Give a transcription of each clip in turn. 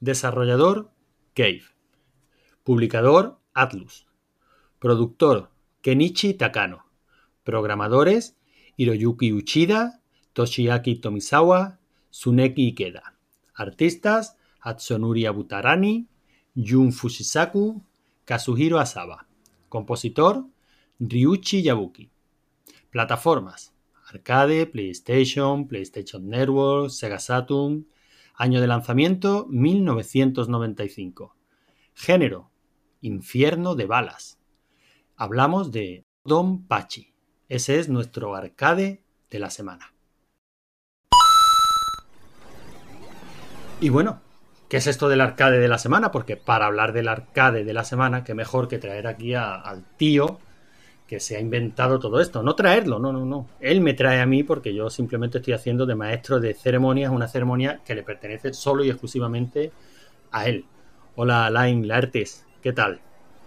Desarrollador Cave. Publicador Atlus. Productor Kenichi Takano. Programadores Hiroyuki Uchida, Toshiaki Tomisawa, Tsuneki Ikeda. Artistas Hatsonuri Abutarani, Jun Fushisaku, Kazuhiro Asaba. Compositor Ryuichi Yabuki. Plataformas Arcade, PlayStation, PlayStation Network, Sega Saturn. Año de lanzamiento 1995. Género Infierno de balas. Hablamos de Don Pachi. Ese es nuestro arcade de la semana. Y bueno, ¿qué es esto del arcade de la semana? Porque para hablar del arcade de la semana, qué mejor que traer aquí al tío que se ha inventado todo esto. No traerlo, no, no, no. Él me trae a mí porque yo simplemente estoy haciendo de maestro de ceremonias una ceremonia que le pertenece solo y exclusivamente a él. Hola, Alain Laertes, ¿qué tal?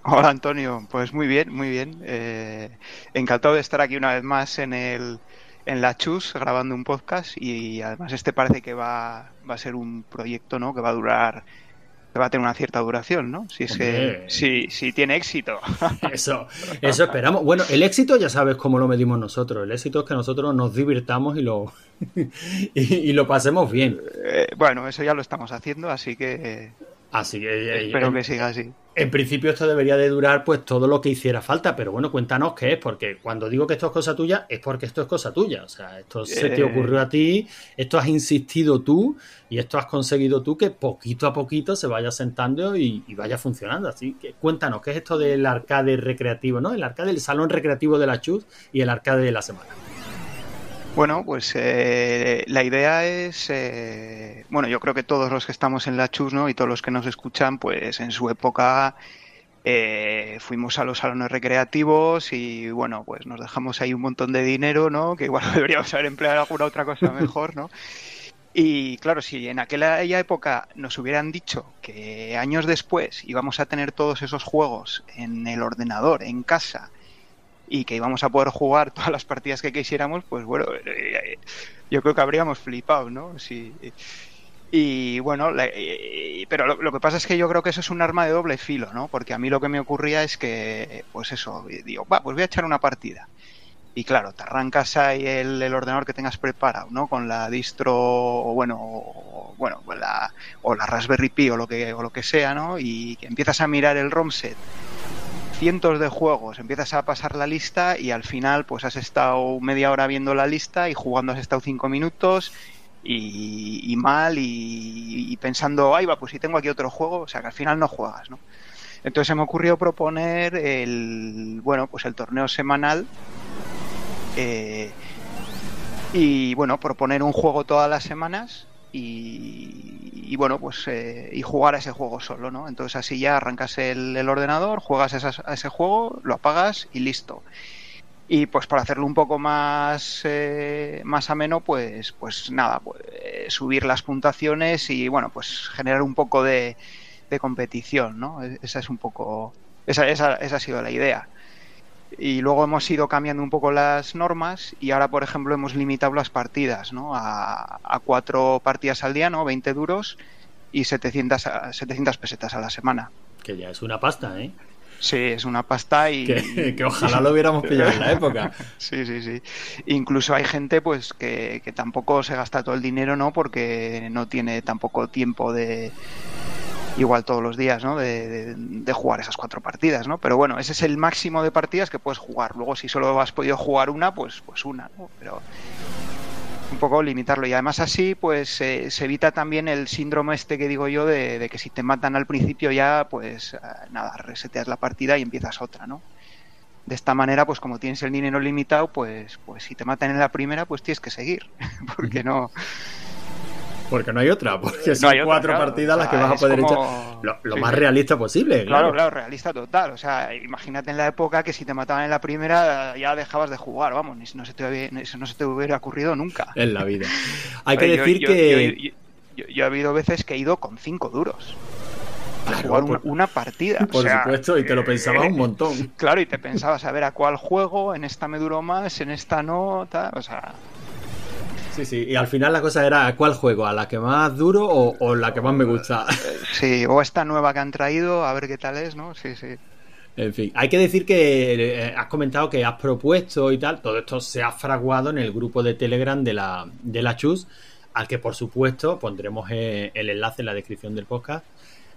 Hola, Antonio. Pues muy bien, muy bien. Eh, encantado de estar aquí una vez más en el en la Chus grabando un podcast y además este parece que va, va a ser un proyecto ¿no? que va a durar va a tener una cierta duración, ¿no? Si es que si, tiene éxito. Eso, eso esperamos. Bueno, el éxito ya sabes cómo lo medimos nosotros. El éxito es que nosotros nos divirtamos y lo y, lo pasemos bien. Eh, bueno, eso ya lo estamos haciendo, así que Así que espero que siga así. En principio esto debería de durar pues todo lo que hiciera falta, pero bueno, cuéntanos qué es, porque cuando digo que esto es cosa tuya, es porque esto es cosa tuya. O sea, esto se te eh. ocurrió a ti, esto has insistido tú y esto has conseguido tú que poquito a poquito se vaya sentando y, vaya funcionando. Así que cuéntanos, ¿qué es esto del arcade recreativo, no? El arcade del salón recreativo de la Chus y el arcade de la semana. Bueno, pues eh, la idea es, eh, bueno, yo creo que todos los que estamos en la Chus, ¿no? Y todos los que nos escuchan, pues en su época eh, fuimos a los salones recreativos y bueno, pues nos dejamos ahí un montón de dinero, ¿no? Que igual deberíamos haber empleado alguna otra cosa mejor, ¿no? Y claro, si en aquella época nos hubieran dicho que años después íbamos a tener todos esos juegos en el ordenador, en casa, y que íbamos a poder jugar todas las partidas que quisiéramos, pues bueno, eh, yo creo que habríamos flipado, ¿no? Sí. Y bueno, pero lo, que pasa es que yo creo que eso es un arma de doble filo, ¿no? Porque a mí lo que me ocurría es que, pues eso, digo, va, pues voy a echar una partida. Y claro, te arrancas ahí el, ordenador que tengas preparado, ¿no? Con la distro, o bueno, o, la, o la Raspberry Pi o lo que, o lo que sea, ¿no? Y empiezas a mirar el ROM set cientos de juegos, empiezas a pasar la lista y al final pues has estado media hora viendo la lista y jugando has estado cinco minutos y, mal y, pensando, ay va, pues si tengo aquí otro juego, o sea que al final no juegas, ¿no? Entonces se me ocurrió proponer el, bueno, pues el torneo semanal eh, y bueno, proponer un juego todas las semanas y, bueno, pues eh, y jugar a ese juego solo, ¿no? Entonces así ya arrancas el, ordenador, juegas a ese juego, lo apagas y listo. Y pues para hacerlo un poco más, eh, más ameno, pues, pues nada, pues, subir las puntuaciones y bueno, pues generar un poco de, de competición, ¿no? E-, esa es un poco, esa, esa, esa ha sido la idea y luego hemos ido cambiando un poco las normas y ahora, por ejemplo, hemos limitado las partidas ¿no? a, a cuatro partidas al día, ¿no? 20 duros y 700, 700 pesetas a la semana. Que ya es una pasta, ¿eh? Sí, es una pasta y... Que, ojalá lo hubiéramos pillado en la época. sí, sí, sí. Incluso hay gente pues que, que tampoco se gasta todo el dinero, ¿no? Porque no tiene tampoco tiempo de igual todos los días, ¿no? De, jugar esas cuatro partidas, ¿no? Pero bueno, ese es el máximo de partidas que puedes jugar. Luego, si solo has podido jugar una, pues, pues una, ¿no? Pero un poco limitarlo. Y además así, pues se evita también el síndrome este que digo yo de, que si te matan al principio ya, pues eh, nada, reseteas la partida y empiezas otra, ¿no? De esta manera, pues como tienes el dinero limitado, pues, pues si te matan en la primera, pues tienes que seguir, porque no porque no hay otra, porque son cuatro partidas las que vas a poder echar lo, más realista posible. Claro. claro, realista total. O sea, imagínate en la época que si te mataban en la primera ya dejabas de jugar, vamos, no se te, eso no se te hubiera ocurrido nunca. En la vida. Hay que decir que... Yo, he habido veces que he ido con cinco duros. A jugar una, partida. Por supuesto, y te lo pensabas un montón. Claro, y te pensabas a ver a cuál juego, en esta me duró más, en esta no, tal, o sea... Sí, sí, y al final la cosa era ¿cuál juego? ¿A la que más duro o, la que más me gusta? Sí, o esta nueva que han traído, a ver qué tal es, ¿no? Sí, sí. En fin, hay que decir que eh, has comentado que has propuesto y tal, todo esto se ha fraguado en el grupo de Telegram de la, de la Chus, al que por supuesto pondremos eh, el enlace en la descripción del podcast.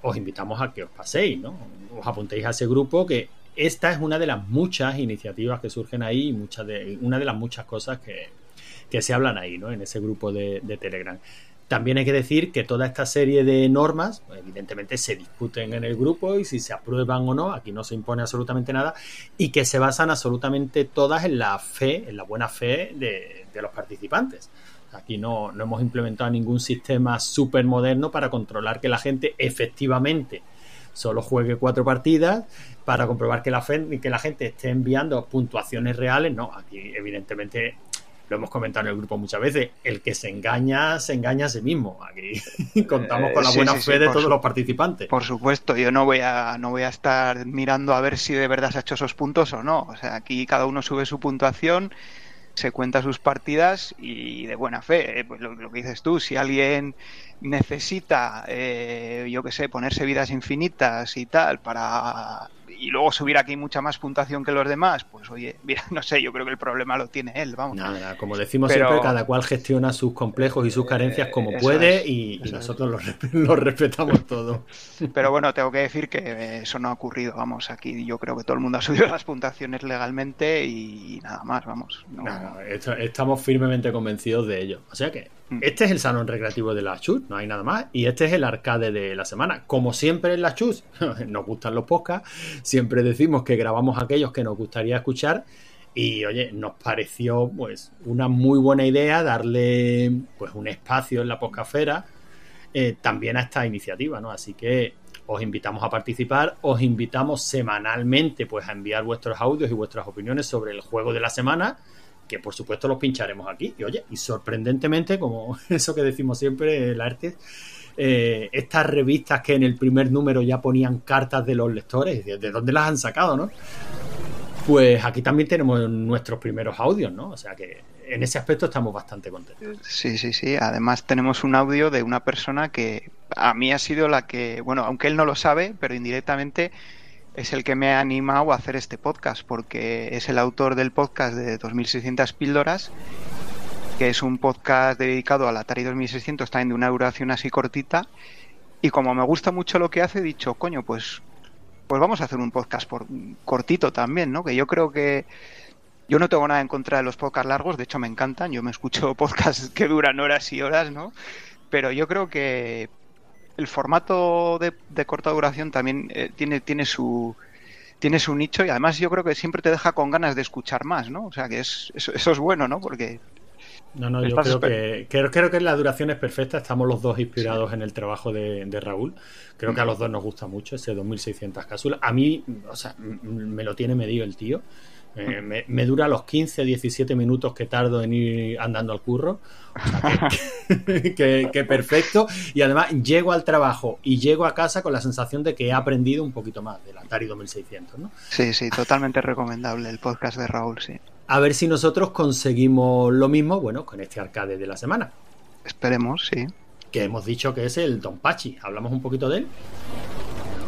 Os invitamos a que os paséis, ¿no? Os apuntéis a ese grupo que esta es una de las muchas iniciativas que surgen ahí, muchas de, una de las muchas cosas que, se hablan ahí, ¿no? En ese grupo de, Telegram. También hay que decir que toda esta serie de normas, evidentemente, se discuten en el grupo y si se aprueban o no, aquí no se impone absolutamente nada, y que se basan absolutamente todas en la fe, en la buena fe de, los participantes. Aquí no, no hemos implementado ningún sistema súper moderno para controlar que la gente efectivamente solo juegue cuatro partidas para comprobar que la, que la gente esté enviando puntuaciones reales. No, aquí evidentemente lo hemos comentado en el grupo muchas veces, el que se engaña, se engaña a sí mismo. Aquí contamos con la buena fe de todos los participantes. Por supuesto, yo no voy a no voy a estar mirando a ver si de verdad se ha hecho esos puntos o no. O sea, aquí cada uno sube su puntuación, se cuenta sus partidas y de buena fe. Eh, pues lo, lo que dices tú, si alguien necesita, eh, yo qué sé, ponerse vidas infinitas y tal para y luego subir aquí mucha más puntuación que los demás, pues oye, mira, no sé, yo creo que el problema lo tiene él, vamos. Nada, como decimos siempre, cada cual gestiona sus complejos y sus carencias como puede y, nosotros los, respetamos todo. Pero bueno, tengo que decir que eso no ha ocurrido, vamos, aquí yo creo que todo el mundo ha subido las puntuaciones legalmente y nada más, vamos. estamos firmemente convencidos de ello. O sea que. Este es el salón recreativo de la Chus, no hay nada más. Y este es el arcade de la semana. Como siempre en la Chus, nos gustan los podcasts siempre decimos que grabamos aquellos que nos gustaría escuchar y oye, nos pareció pues una muy buena idea darle pues un espacio en la poscafera eh, también a esta iniciativa, ¿no? Así que os invitamos a participar, os invitamos semanalmente pues a enviar vuestros audios y vuestras opiniones sobre el juego de la semana, que por supuesto los pincharemos aquí. Y oye, y sorprendentemente, como eso que decimos siempre, el arte, eh, estas revistas que en el primer número ya ponían cartas de los lectores, ¿de dónde las han sacado, no? Pues aquí también tenemos nuestros primeros audios, ¿no? O sea que en ese aspecto estamos bastante contentos. Sí, sí, sí. Además tenemos un audio de una persona que a mí ha sido la que, bueno, aunque él no lo sabe, pero indirectamente es el que me ha animado a hacer este podcast, porque es el autor del podcast de 2600 píldoras que es un podcast dedicado al Atari 2600, también de una duración así cortita. Y como me gusta mucho lo que hace, he dicho, coño, pues, pues vamos a hacer un podcast por, cortito también, ¿no? Que yo creo que yo no tengo nada en contra de los podcasts largos, de hecho me encantan, yo me escucho podcasts que duran horas y horas, ¿no? Pero yo creo que el formato de, corta duración también eh, tiene, tiene su tiene su nicho y además yo creo que siempre te deja con ganas de escuchar más, ¿no? O sea que es, eso, eso es bueno, ¿no? Porque no, no, yo creo que, creo, que la duración es perfecta. Estamos los dos inspirados en el trabajo de, Raúl. Creo que a los dos nos gusta mucho ese 2600 cápsulas. A mí, o sea, me lo tiene medido el tío. Eh, me, dura los 15, 17 minutos que tardo en ir andando al curro. O sea, que, perfecto. Y además llego al trabajo y llego a casa con la sensación de que he aprendido un poquito más del Atari 2600, ¿no? Sí, sí, totalmente recomendable el podcast de Raúl, sí a ver si nosotros conseguimos lo mismo, bueno, con este arcade de la semana. Esperemos, sí. Que hemos dicho que es el Don Pachi. ¿Hablamos un poquito de él?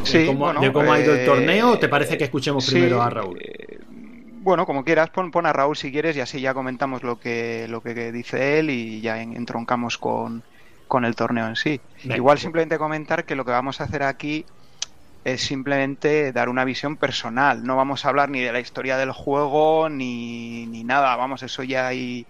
Sí, ¿De cómo, ha ido el eh, torneo? ¿O te parece que escuchemos primero a Raúl? Bueno, como quieras, pon, a Raúl si quieres y así ya comentamos lo que, lo que dice él y ya entroncamos con, con el torneo en sí. Igual simplemente comentar que lo que vamos a hacer aquí es simplemente dar una visión personal. No vamos a hablar ni de la historia del juego ni, ni nada. Vamos, eso ya hay,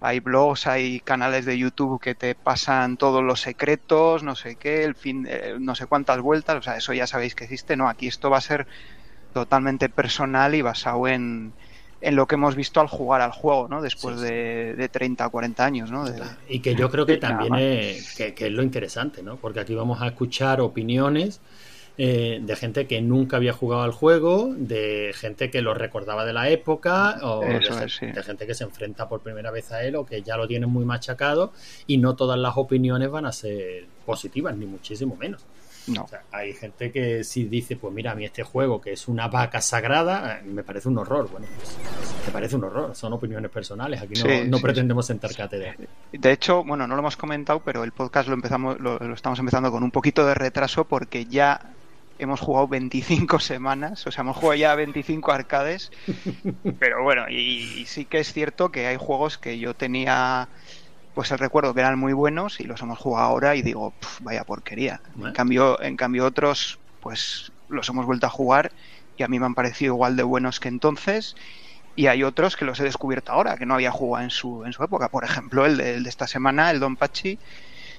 hay blogs, hay canales de YouTube que te pasan todos los secretos, no sé qué, el fin, eh, no sé cuántas vueltas. O sea, eso ya sabéis que existe. No, aquí esto va a ser totalmente personal y basado en, en lo que hemos visto al jugar al juego, ¿no? Después De, de, 30 o 40 años, ¿no? y que yo creo que también es, que, que, es lo interesante, ¿no? Porque aquí vamos a escuchar opiniones eh, de gente que nunca había jugado al juego, de gente que lo recordaba de la época, o de, gente que se enfrenta por primera vez a él o que ya lo tienen muy machacado y no todas las opiniones van a ser positivas, ni muchísimo menos. No. hay gente que si dice, pues mira, a mí este juego que es una vaca sagrada, me parece un horror. Bueno, pues me parece un horror. Son opiniones personales. Aquí no, pretendemos sentar cátedra. De hecho, bueno, no lo hemos comentado, pero el podcast lo empezamos, lo, estamos empezando con un poquito de retraso porque ya hemos jugado 25 semanas, o sea, hemos jugado ya 25 arcades, pero bueno, y, sí que es cierto que hay juegos que yo tenía pues el recuerdo que eran muy buenos y los hemos jugado ahora y digo, vaya porquería. En cambio, en cambio otros, pues los hemos vuelto a jugar y a mí me han parecido igual de buenos que entonces. Y hay otros que los he descubierto ahora, que no había jugado en su, en su época. Por ejemplo, el de, esta semana, el Don Pachi.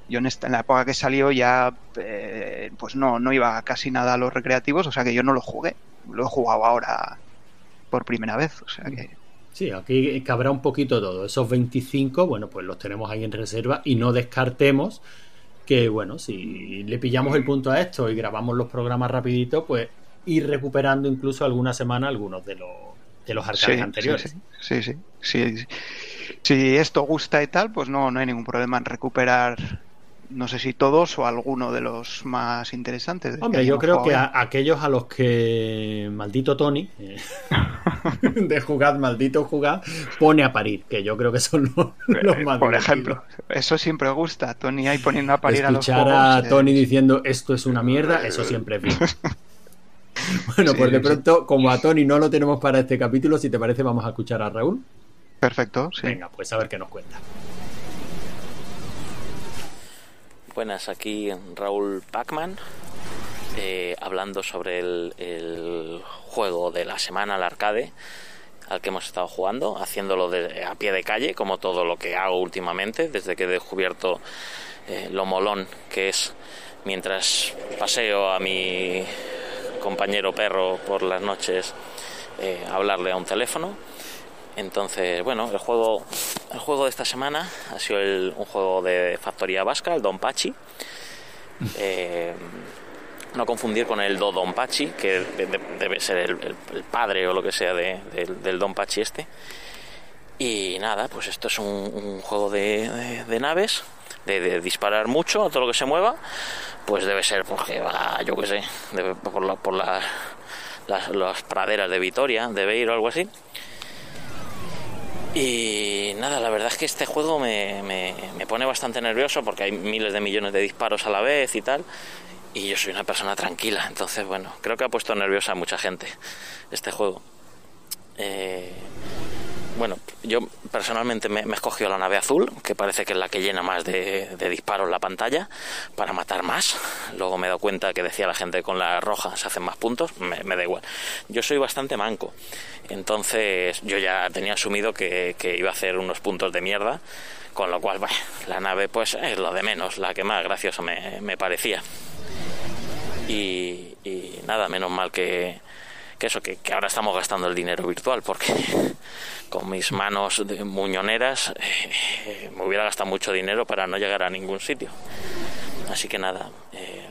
Yo en, esta, en la época que salió ya, eh, pues no, no iba casi nada a los recreativos, o sea que yo no lo jugué. Lo he jugado ahora por primera vez, o sea que Sí, aquí cabrá un poquito todo. Esos 25, bueno, pues los tenemos ahí en reserva y no descartemos que, bueno, si le pillamos el punto a esto y grabamos los programas rapidito, pues ir recuperando incluso alguna semana algunos de los, de los arcades anteriores. Sí sí, sí sí, Si esto gusta y tal, pues no, no hay ningún problema en recuperar no sé si todos o alguno de los más interesantes. Hombre, yo creo que a, aquellos a los que maldito Tony, eh, de jugad, maldito jugad, pone a parir, que yo creo que son los, eh, más Por ejemplo, eso siempre gusta, Tony ahí poniendo a parir a los juegos. a Tony diciendo esto es una mierda, eso siempre es bien. bueno, pues de pronto, como a Tony no lo tenemos para este capítulo, si te parece, vamos a escuchar a Raúl. Perfecto, sí. Venga, pues a ver qué nos cuenta. Buenas, aquí Raúl Pacman, eh, hablando sobre el, juego de la semana, al arcade, al que hemos estado jugando, haciéndolo de, a pie de calle, como todo lo que hago últimamente, desde que he descubierto eh, lo molón que es mientras paseo a mi compañero perro por las noches, eh, hablarle a un teléfono entonces, bueno, el juego, el juego de esta semana ha sido un juego de factoría vasca, el Don Pachi. Eh, no confundir con el Do Don Pachi, que debe ser el, padre o lo que sea del Don Pachi este. Y nada, pues esto es un, juego de, naves, de, disparar mucho a todo lo que se mueva. Pues debe ser porque va, yo qué sé, por, por las, praderas de Vitoria, de Beir o algo así. Y nada, la verdad es que este juego me, me, pone bastante nervioso porque hay miles de millones de disparos a la vez y tal. Y yo soy una persona tranquila, entonces bueno, creo que ha puesto nerviosa a mucha gente este juego. Eh, bueno, yo personalmente me, he escogido la nave azul, que parece que es la que llena más de, disparos la pantalla, para matar más. Luego me he dado cuenta que decía la gente con la roja se hacen más puntos, me, da igual. Yo soy bastante manco, entonces yo ya tenía asumido que, iba a hacer unos puntos de mierda, con lo cual, bueno, la nave pues es lo de menos, la que más graciosa me, parecía. y nada, menos mal que, que eso, que, ahora estamos gastando el dinero virtual, porque con mis manos de muñoneras eh, me hubiera gastado mucho dinero para no llegar a ningún sitio. Así que nada, eh,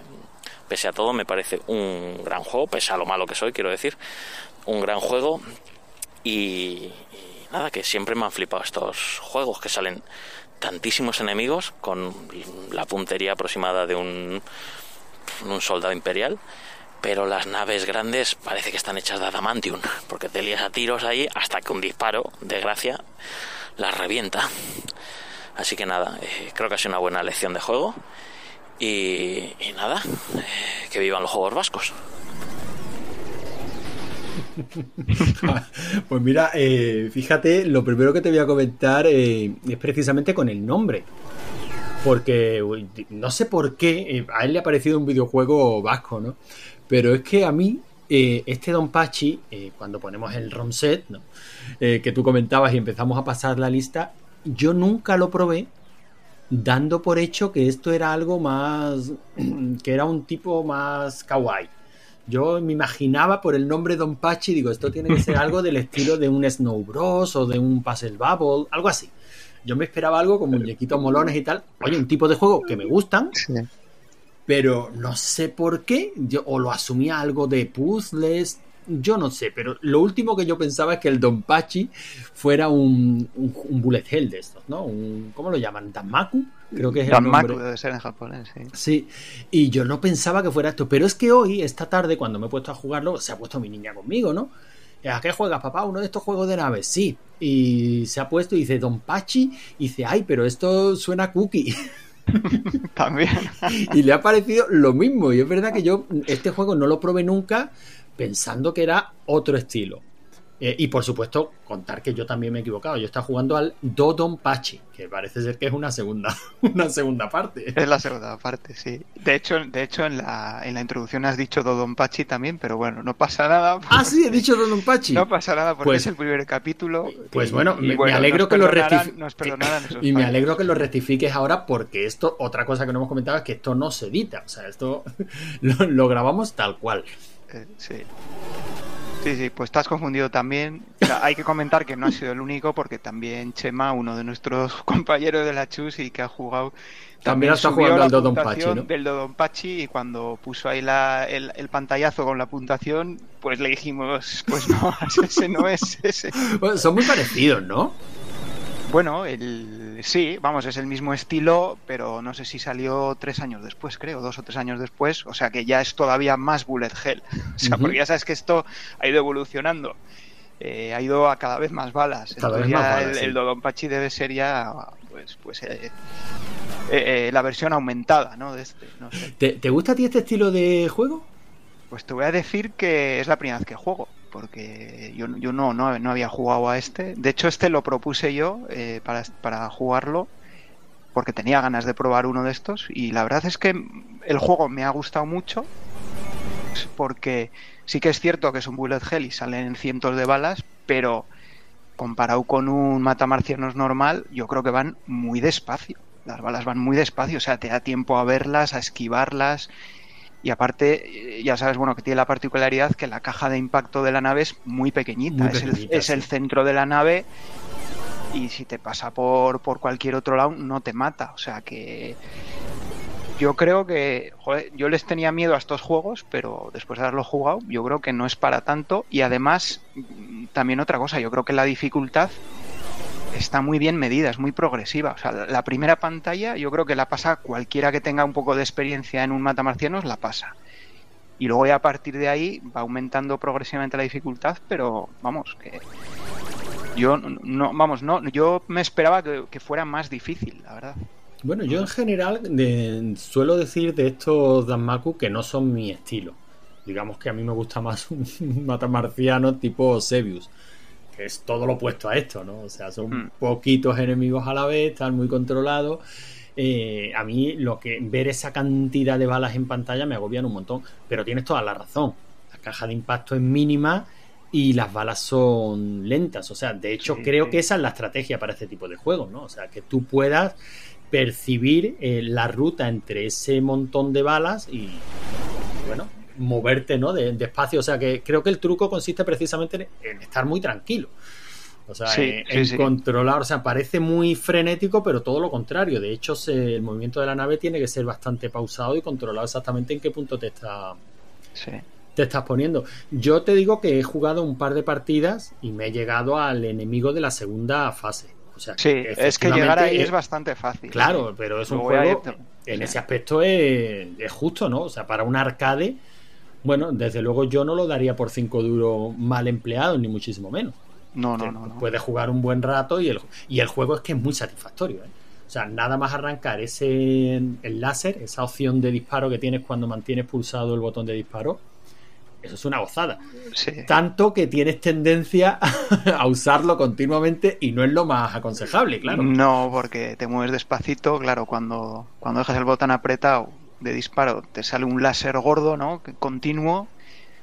pese a todo me parece un gran juego, pese a lo malo que soy, quiero decir, un gran juego y, nada, que siempre me han flipado estos juegos que salen tantísimos enemigos con la puntería aproximada de un, un soldado imperial pero las naves grandes parece que están hechas de adamantium, porque te lías a tiros ahí hasta que un disparo, de gracia, las revienta. Así que nada, eh, creo que ha sido una buena lección de juego. Y, nada, eh, que vivan los juegos vascos. pues mira, eh, fíjate, lo primero que te voy a comentar es precisamente con el nombre. Porque no sé por qué a él le ha parecido un videojuego vasco, ¿no? Pero es que a mí, eh, este Don Pachi, eh, cuando ponemos el ROM set, eh, que tú comentabas y empezamos a pasar la lista, yo nunca lo probé dando por hecho que esto era algo más, que era un tipo más kawaii. Yo me imaginaba por el nombre Don Pachi, digo, esto tiene que ser algo del estilo de un Snow Bros o de un Puzzle Bubble, algo así. Yo me esperaba algo con muñequitos molones y tal. Oye, un tipo de juego que me gustan, pero no sé por qué, yo o lo asumía algo de puzzles, yo no sé, pero lo último que yo pensaba es que el Don Pachi fuera un, un, bullet hell de estos, ¿no? Un, ¿Cómo lo llaman? ¿Danmaku? Creo que es el nombre. debe ser en japonés, sí. Sí, y yo no pensaba que fuera esto, pero es que hoy, esta tarde, cuando me he puesto a jugarlo, se ha puesto mi niña conmigo, ¿no? ¿A qué juegas, papá? Uno de estos juegos de naves, sí. Y se ha puesto y dice Don Pachi, y dice, ay, pero esto suena cookie. También. y le ha parecido lo mismo. Y es verdad que yo este juego no lo probé nunca pensando que era otro estilo. Eh, y por supuesto, contar que yo también me he equivocado. Yo estaba jugando al Dodonpachi, que parece ser que es una segunda, una segunda parte. Es la segunda parte, sí. De hecho, de hecho en, la, en la introducción has dicho Dodonpachi también, pero bueno, no pasa nada. Ah, sí, he dicho Dodonpachi. No pasa nada porque pues es el primer capítulo. Pues bueno, me, alegro que lo rectifiques. Y me alegro que lo rectifiques ahora porque esto, otra cosa que no hemos comentado es que esto no se edita. O sea, esto lo, grabamos tal cual. Eh, sí. Sí, sí, pues estás confundido también. hay que comentar que no ha sido el único porque también Chema, uno de nuestros compañeros de la Chus y que ha jugado también, ha estado jugando al Dodonpachi, ¿no? Del Dodonpachi y cuando puso ahí la, el, pantallazo con la puntuación, pues le dijimos, pues no, ese no es ese. son muy parecidos, ¿no? Bueno, el, sí, vamos, es el mismo estilo, pero no sé si salió tres años después, creo, dos o tres años después, o sea que ya es todavía más bullet hell. O sea, porque ya sabes que esto ha ido evolucionando. Eh, ha ido a cada vez más balas. Entonces ya el, sí. Dodonpachi debe ser ya pues, pues eh, eh, la versión aumentada, ¿no? De este, ¿Te, ¿Te, gusta a ti este estilo de juego? Pues te voy a decir que es la primera vez que juego porque yo, yo no, no, no, había jugado a este. De hecho, este lo propuse yo eh, para, para jugarlo porque tenía ganas de probar uno de estos y la verdad es que el juego me ha gustado mucho porque sí que es cierto que es un bullet hell y salen cientos de balas, pero comparado con un matamarcianos normal, yo creo que van muy despacio. Las balas van muy despacio, o sea, te da tiempo a verlas, a esquivarlas y aparte, ya sabes, bueno, que tiene la particularidad que la caja de impacto de la nave es muy pequeñita, es, el, centro de la nave y si te pasa por, por cualquier otro lado no te mata, o sea que yo creo que, joder, yo les tenía miedo a estos juegos, pero después de haberlo jugado, yo creo que no es para tanto. Y además también otra cosa, yo creo que la dificultad está muy bien medida, es muy progresiva. O sea, la primera pantalla yo creo que la pasa cualquiera que tenga un poco de experiencia en un matamarcianos, la pasa. Y luego ya a partir de ahí va aumentando progresivamente la dificultad, pero vamos, que yo no, vamos, no, yo me esperaba que, fuera más difícil, la verdad. Bueno, yo en general suelo decir de estos Danmaku que no son mi estilo. Digamos que a mí me gusta más un matamarciano tipo Sebius que es todo lo opuesto a esto, ¿no? O sea, son hmm. poquitos enemigos a la vez, están muy controlados. Eh, a mí lo que ver esa cantidad de balas en pantalla me agobian un montón, pero tienes toda la razón. La caja de impacto es mínima y las balas son lentas. O sea, de hecho creo que esa es la estrategia para este tipo de juegos, ¿no? O sea, que tú puedas percibir eh, la ruta entre ese montón de balas y bueno, moverte, ¿no? De, espacio. O sea, que creo que el truco consiste precisamente en, estar muy tranquilo. O sea, en, controlar, o sea, parece muy frenético, pero todo lo contrario. De hecho, el movimiento de la nave tiene que ser bastante pausado y controlado exactamente en qué punto te está te estás poniendo. Yo te digo que he jugado un par de partidas y me he llegado al enemigo de la segunda fase. O sea, sí, es que llegar ahí es, bastante fácil. Claro, pero es un juego en ese aspecto es, es, justo, ¿no? O sea, para un arcade bueno, desde luego yo no lo daría por 5 duros mal empleado, ni muchísimo menos. No, no, no, Puedes jugar un buen rato y el, y el juego es que es muy satisfactorio. ¿eh? O sea, nada más arrancar ese el láser, esa opción de disparo que tienes cuando mantienes pulsado el botón de disparo, eso es una gozada. Tanto que tienes tendencia a usarlo continuamente y no es lo más aconsejable, claro. No, porque te mueves despacito, claro, cuando, cuando dejas el botón apretado de disparo te sale un láser gordo, ¿no? Continuo,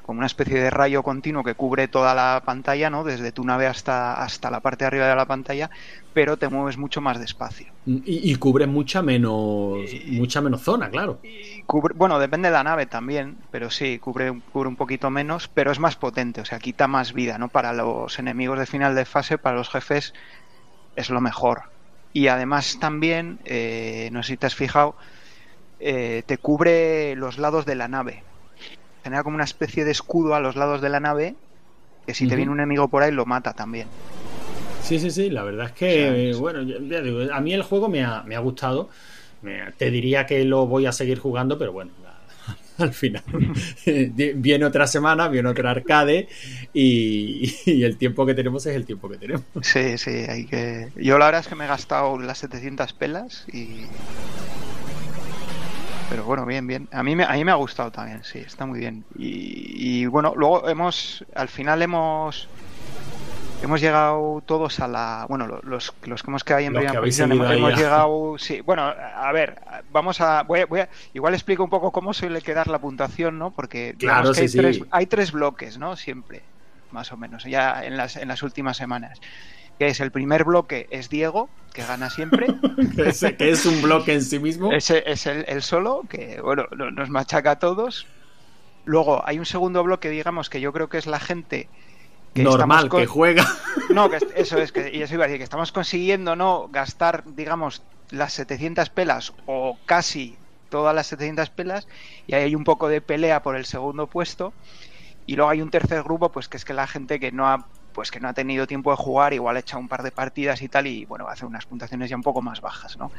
como una especie de rayo continuo que cubre toda la pantalla, ¿no? Desde tu nave hasta, hasta la parte de arriba de la pantalla, pero te mueves mucho más despacio. Y, cubre mucha menos, mucha menos zona, claro. cubre, bueno, depende de la nave también, pero sí, cubre, cubre un poquito menos, pero es más potente, o sea, quita más vida, ¿no? Para los enemigos de final de fase, para los jefes, es lo mejor. Y además también, eh, no sé si te has fijado, eh, te cubre los lados de la nave. genera como una especie de escudo a los lados de la nave que si te viene un enemigo por ahí lo mata también. Sí, sí, sí, la verdad es que, bueno, ya digo, a mí el juego me ha, me ha gustado. te diría que lo voy a seguir jugando, pero bueno, al final. viene otra semana, viene otra arcade y, el tiempo que tenemos es el tiempo que tenemos. Sí, sí, hay que... Yo la verdad es que me he gastado las 700 pelas y... Pero bueno, bien, bien. A mí me, a mí me ha gustado también, sí, está muy bien. Y, y bueno, luego hemos, al final hemos hemos llegado todos a la bueno los, los que hemos quedado ahí en primera posición hemos, llegado sí bueno a ver vamos a voy, a igual explico un poco cómo suele quedar la puntuación no porque claro, hay, Tres, hay tres bloques no siempre más o menos ya en las en las últimas semanas que es el primer bloque es Diego que gana siempre. Que es un bloque en sí mismo. Ese es el, el solo que bueno nos machaca a todos. Luego hay un segundo bloque digamos que yo creo que es la gente normal que juega. No, que eso es, que y eso iba a decir, que estamos consiguiendo no gastar, digamos, las 700 pelas o casi todas las 700 pelas y ahí hay un poco de pelea por el segundo puesto. Y luego hay un tercer grupo pues que es que la gente que no ha pues que no ha tenido tiempo de jugar igual echa un par de partidas y tal y bueno hace unas puntuaciones ya un poco más bajas no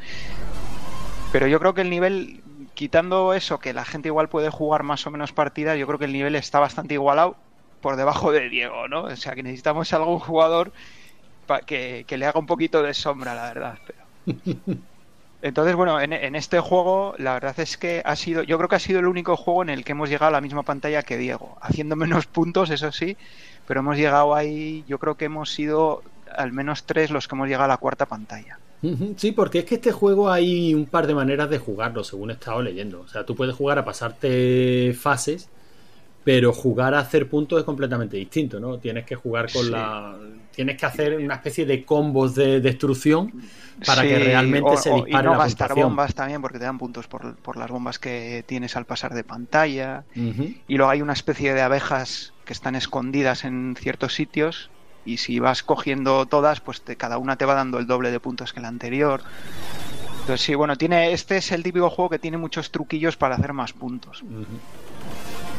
pero yo creo que el nivel quitando eso que la gente igual puede jugar más o menos partidas yo creo que el nivel está bastante igualado por debajo de Diego, ¿no? O sea, que necesitamos algún jugador que, que, le haga un poquito de sombra, la verdad. Entonces, bueno, en, este juego la verdad es que ha sido, yo creo que ha sido el único juego en el que hemos llegado a la misma pantalla que Diego, haciendo menos puntos, eso sí, pero hemos llegado ahí, yo creo que hemos sido al menos tres los que hemos llegado a la cuarta pantalla. Sí, porque es que este juego hay un par de maneras de jugarlo, según he estado leyendo. O sea, tú puedes jugar a pasarte fases pero jugar a hacer puntos es completamente distinto, ¿no? Tienes que jugar con la. Tienes que hacer una especie de combos de destrucción para que realmente se dispare y no gastar bombas también, porque te dan puntos por, por, las bombas que tienes al pasar de pantalla. Y luego hay una especie de abejas que están escondidas en ciertos sitios. Y si vas cogiendo todas, pues cada una te va dando el doble de puntos que la anterior. Entonces, sí, bueno, tiene, este es el típico juego que tiene muchos truquillos para hacer más puntos.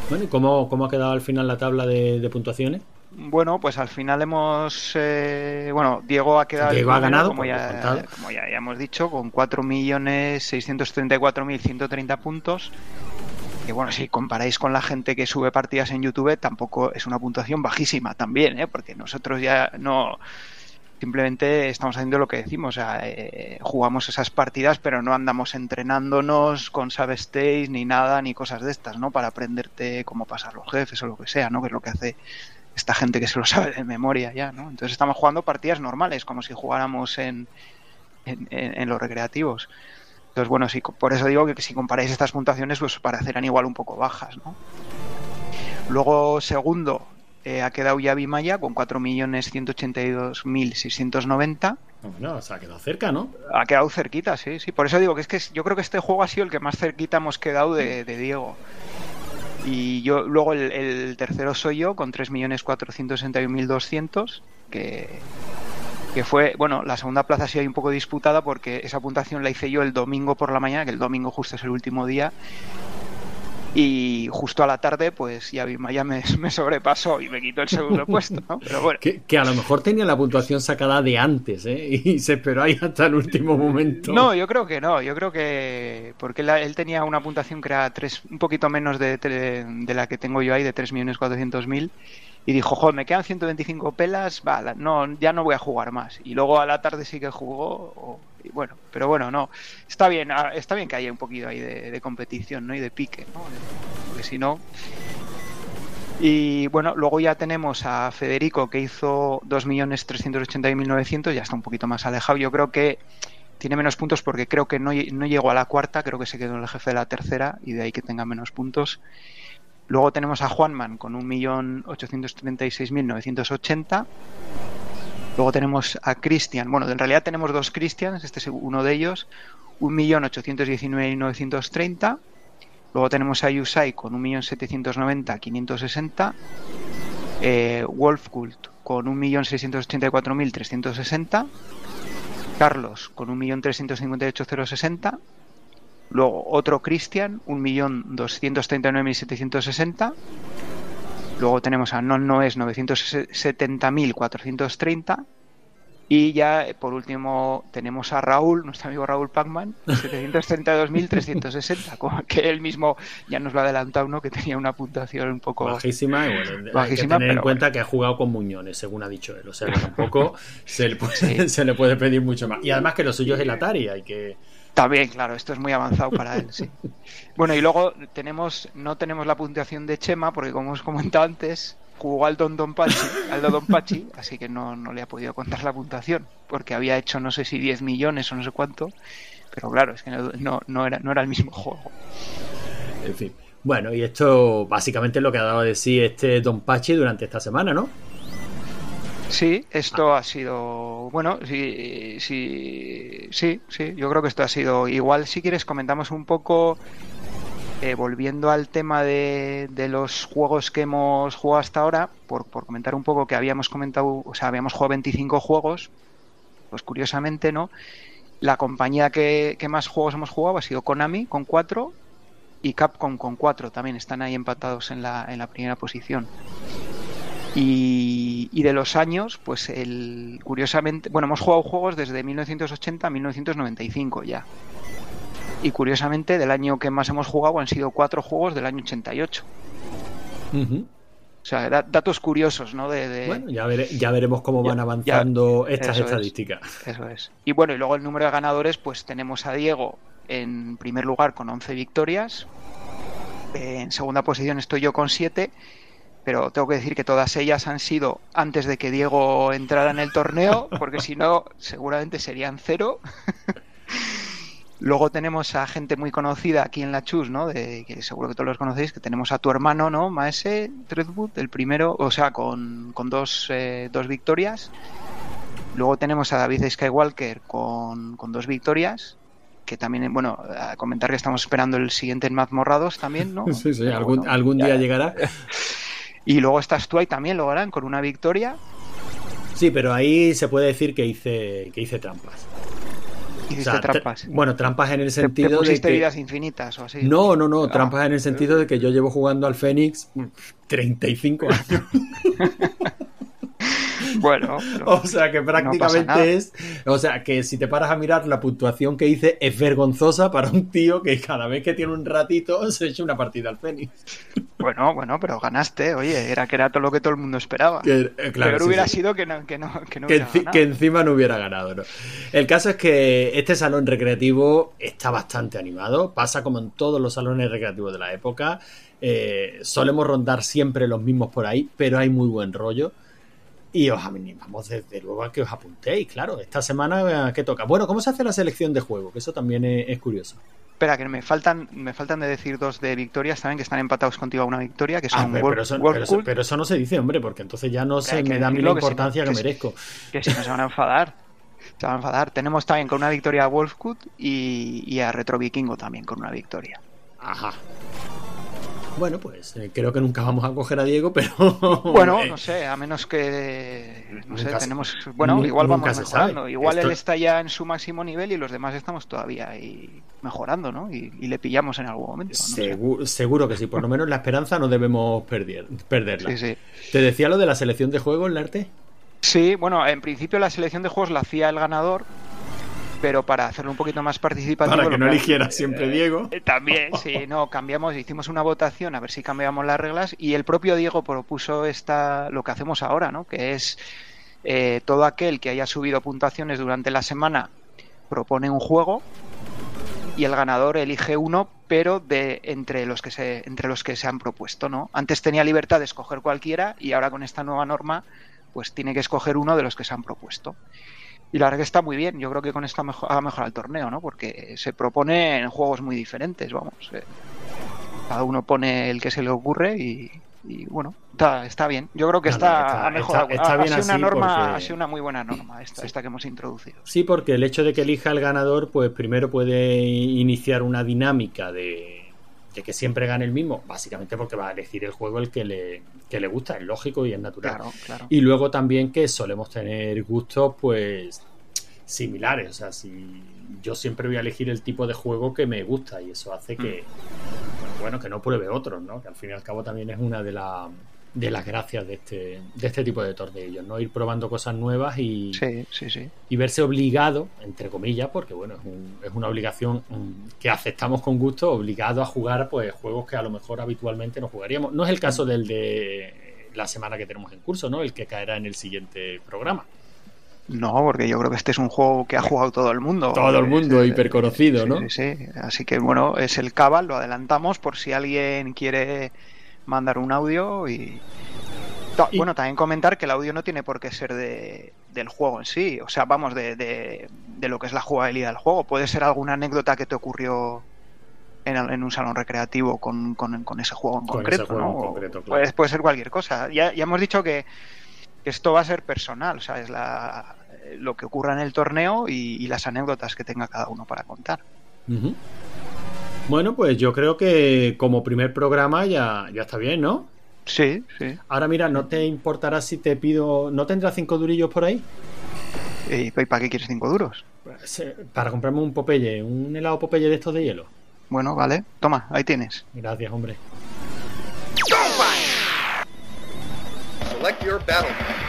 Bueno, ¿y cómo, ha quedado al final la tabla de, puntuaciones? Bueno, pues al final hemos. Eh, bueno, Diego ha quedado. Diego ha ganado, como, ya, como ya, hemos dicho, con 4.634.130 puntos. Que bueno, si comparáis con la gente que sube partidas en YouTube, tampoco es una puntuación bajísima también, ¿eh? porque nosotros ya no simplemente estamos haciendo lo que decimos, o sea, eh, jugamos esas partidas, pero no andamos entrenándonos con sabestéis ni nada, ni cosas de estas, ¿no? Para aprenderte cómo pasar los jefes o lo que sea, ¿no? Que es lo que hace esta gente que se lo sabe de memoria ya, ¿no? Entonces estamos jugando partidas normales, como si jugáramos en, en, los recreativos. Entonces, bueno, sí, por eso digo que si comparáis estas puntuaciones, pues parecerán igual un poco bajas, ¿no? Luego, segundo, eh, ha quedado Yavi Maya con 4.182.690. No, se ha quedado cerca, ¿no? Ha quedado cerquita, sí, sí. Por eso digo que es que yo creo que este juego ha sido el que más cerquita hemos quedado de, Diego. Y yo luego el, tercero soy yo con 3.461.200, que, que fue, bueno, la segunda plaza ha sido un poco disputada porque esa puntuación la hice yo el domingo por la mañana, que el domingo justo es el último día, y justo a la tarde pues ya Maya me, me sobrepasó y me quitó el segundo puesto ¿no? pero bueno que, a lo mejor tenía la puntuación sacada de antes ¿eh? y se esperó ahí hasta el último momento no yo creo que no yo creo que porque él tenía una puntuación que era tres, un poquito menos de, de, la que tengo yo ahí de 3.400.000 y dijo, joder, me quedan 125 pelas, va, no, ya no voy a jugar más. Y luego a la tarde sí que jugó, bueno, pero bueno, no, está bien, ah, está bien que haya un poquito ahí de, competición, ¿no? Y de pique, ¿no? Porque si no... Y bueno, luego ya tenemos a Federico que hizo 2.380.900, ya está un poquito más alejado. Yo creo que tiene menos puntos porque creo que no, no llegó a la cuarta, creo que se quedó en el jefe de la tercera y de ahí que tenga menos puntos. Luego tenemos a Juanman con 1.836.980. Luego tenemos a Cristian. Bueno, en realidad tenemos dos Cristians, este es uno de ellos. 1.819.930. Luego tenemos a Yusai con 1.790.560. Eh, Wolfkult con 1.684.360. Carlos con 1.358.060. Luego otro Christian, 1.239.760. Luego tenemos a Non Noes 970.430. Y ya eh, por último tenemos a Raúl, nuestro amigo Raúl Pacman, 732.360, como que él mismo ya nos lo ha adelantado, ¿no? Que tenía una puntuación un poco bajísima. Y bueno, hay que tener en cuenta que ha jugado con Muñones, según ha dicho él. O sea que tampoco se, le puede, se le puede pedir mucho más. Y además que lo suyo es el Atari, hay que también, claro, esto es muy avanzado para él, sí. Bueno, y luego tenemos, no tenemos la puntuación de Chema, porque como os comentado antes, jugó al Don Don Pachi, al Don Pachi, así que no, no, le ha podido contar la puntuación, porque había hecho no sé si 10 millones o no sé cuánto, pero claro, es que no, no, era, no era el mismo juego. En fin. Bueno, y esto básicamente es lo que ha dado de sí este Don Pachi durante esta semana, ¿no? Sí, esto ha sido. Bueno, sí, sí, sí, sí. Yo creo que esto ha sido. Igual, si quieres, comentamos un poco. Eh, volviendo al tema de, de, los juegos que hemos jugado hasta ahora, por, por, comentar un poco que habíamos comentado, o sea, habíamos jugado 25 juegos, pues curiosamente, ¿no? La compañía que, que más juegos hemos jugado ha sido Konami, con 4, y Capcom, con 4, también están ahí empatados en la, en la primera posición. Y, de los años, pues el, curiosamente, bueno, hemos jugado juegos desde 1980 a 1995 ya. Y curiosamente, del año que más hemos jugado han sido cuatro juegos del año 88. O sea, datos curiosos, ¿no? De, Bueno, ya, ya, veremos cómo van avanzando estas estadísticas. eso es. Y bueno, y luego el número de ganadores, pues tenemos a Diego en primer lugar con 11 victorias. En segunda posición estoy yo con 7 pero tengo que decir que todas ellas han sido antes de que Diego entrara en el torneo, porque si no, seguramente serían cero. Luego tenemos a gente muy conocida aquí en la Chus, ¿no? De, que seguro que todos los conocéis, que tenemos a tu hermano, ¿no? Maese Treadwood, el primero, o sea, con, con dos, eh, dos victorias. Luego tenemos a David Skywalker con, con dos victorias que también, bueno, a comentar que estamos esperando el siguiente en Mazmorrados también, ¿no? Sí, sí, algún, algún día llegará. Y luego estás tú ahí también, lo harán con una victoria. Sí, pero ahí se puede decir que hice, que hice trampas. Hiciste trampas. Bueno, trampas en el sentido de que... vidas infinitas o así. No, no, no, ah. trampas en el sentido de que yo llevo jugando al Fénix 35 años. Bueno, o sea que prácticamente es, o sea que si te paras a mirar la puntuación que hice es vergonzosa para un tío que cada vez que tiene un ratito se echa una partida al Fénix. Bueno, bueno, pero ganaste, oye, era que era todo lo que todo el mundo esperaba. Que, eh, claro, hubiera sido que no, que no, que no que, encima no hubiera ganado. ¿no? El caso es que este salón recreativo está bastante animado, pasa como en todos los salones recreativos de la época. Eh, solemos rondar siempre los mismos por ahí, pero hay muy buen rollo. Y os animamos desde luego a que os apuntéis, claro. Esta semana, ¿qué toca? Bueno, ¿cómo se hace la selección de juego? Que eso también es, curioso. Espera, que me faltan, me faltan de decir dos de victorias también, que están empatados contigo a una victoria, que son ah, pero, eso, pero, eso, no se dice, hombre, porque entonces ya no se me da la importancia que, merezco. Que si no se van a enfadar. Se van a enfadar. Tenemos también con una victoria a Wolfcut y, y a Retro Vikingo también con una victoria. Ajá. Bueno, pues eh, creo que nunca vamos a coger a Diego, pero. Bueno, no sé, a menos que. No sé, tenemos. Bueno, igual vamos mejorando. Igual él está ya en su máximo nivel y los demás estamos todavía ahí mejorando, ¿no? Y, le pillamos en algún momento. seguro, que sí, por lo menos la esperanza no debemos perder, perderla. Sí, sí. ¿Te decía lo de la selección de juegos, Larte? Sí, bueno, en principio la selección de juegos la hacía el ganador, pero para hacerlo un poquito más participativo. Para que no eligiera siempre Diego. Eh, también, sí, no, cambiamos, hicimos una votación a ver si cambiamos las reglas y el propio Diego propuso esta, lo que hacemos ahora, ¿no? Que es eh, todo aquel que haya subido puntuaciones durante la semana propone un juego y el ganador elige uno, pero de entre los que se entre los que se han propuesto, ¿no? Antes tenía libertad de escoger cualquiera y ahora con esta nueva norma pues tiene que escoger uno de los que se han propuesto. Y la verdad que está muy bien. Yo creo que con esto ha mejorado el torneo, ¿no? Porque se propone en juegos muy diferentes, vamos. Eh. cada uno pone el que se le ocurre y, bueno, está, bien. Yo creo que está, ha mejorado. Está, bien ha, sido una norma, ha sido una muy buena norma esta, esta que hemos introducido. Sí, porque el hecho de que elija el ganador, pues primero puede iniciar una dinámica de, que siempre gane el mismo, básicamente porque va a elegir el juego el que le, que le gusta, es lógico y es natural. Y luego también que solemos tener gustos, pues similares. O sea, si yo siempre voy a elegir el tipo de juego que me gusta y eso hace que, mm. bueno, que no pruebe otros, ¿no? Que al fin y al cabo también es una de las de las gracias de este, de este tipo de torneos, ¿no? Ir probando cosas nuevas y, y verse obligado, entre comillas, porque bueno, es, una obligación mm, que aceptamos con gusto, obligado a jugar pues juegos que a lo mejor habitualmente no jugaríamos. No es el caso del de la semana que tenemos en curso, ¿no? El que caerá en el siguiente programa. No, porque yo creo que este es un juego que ha jugado todo el mundo. Todo el mundo, hiper conocido, ¿no? Sí, sí, así que bueno, es el Cabal, lo adelantamos por si alguien quiere mandar un audio y... Bueno, también comentar que el audio no tiene por qué ser de, del juego en sí, o sea, vamos, de, de, lo que es la jugabilidad del juego. Puede ser alguna anécdota que te ocurrió en, en un salón recreativo con, con, ese juego en concreto, ¿no? puede, puede, ser cualquier cosa. Ya, ya hemos dicho que esto va a ser personal, o sea, es la, lo que ocurra en el torneo y, las anécdotas que tenga cada uno para contar. Bueno, pues yo creo que como primer programa ya, ya está bien, ¿no? Sí, sí. Ahora mira, ¿no te importará si te pido... ¿No tendrás cinco durillos por ahí? ¿Y para qué quieres cinco duros? Pues, eh, para comprarme un Popeye, un helado Popeye de estos de hielo. Bueno, vale. Toma, ahí tienes. Gracias, hombre. Select your battle.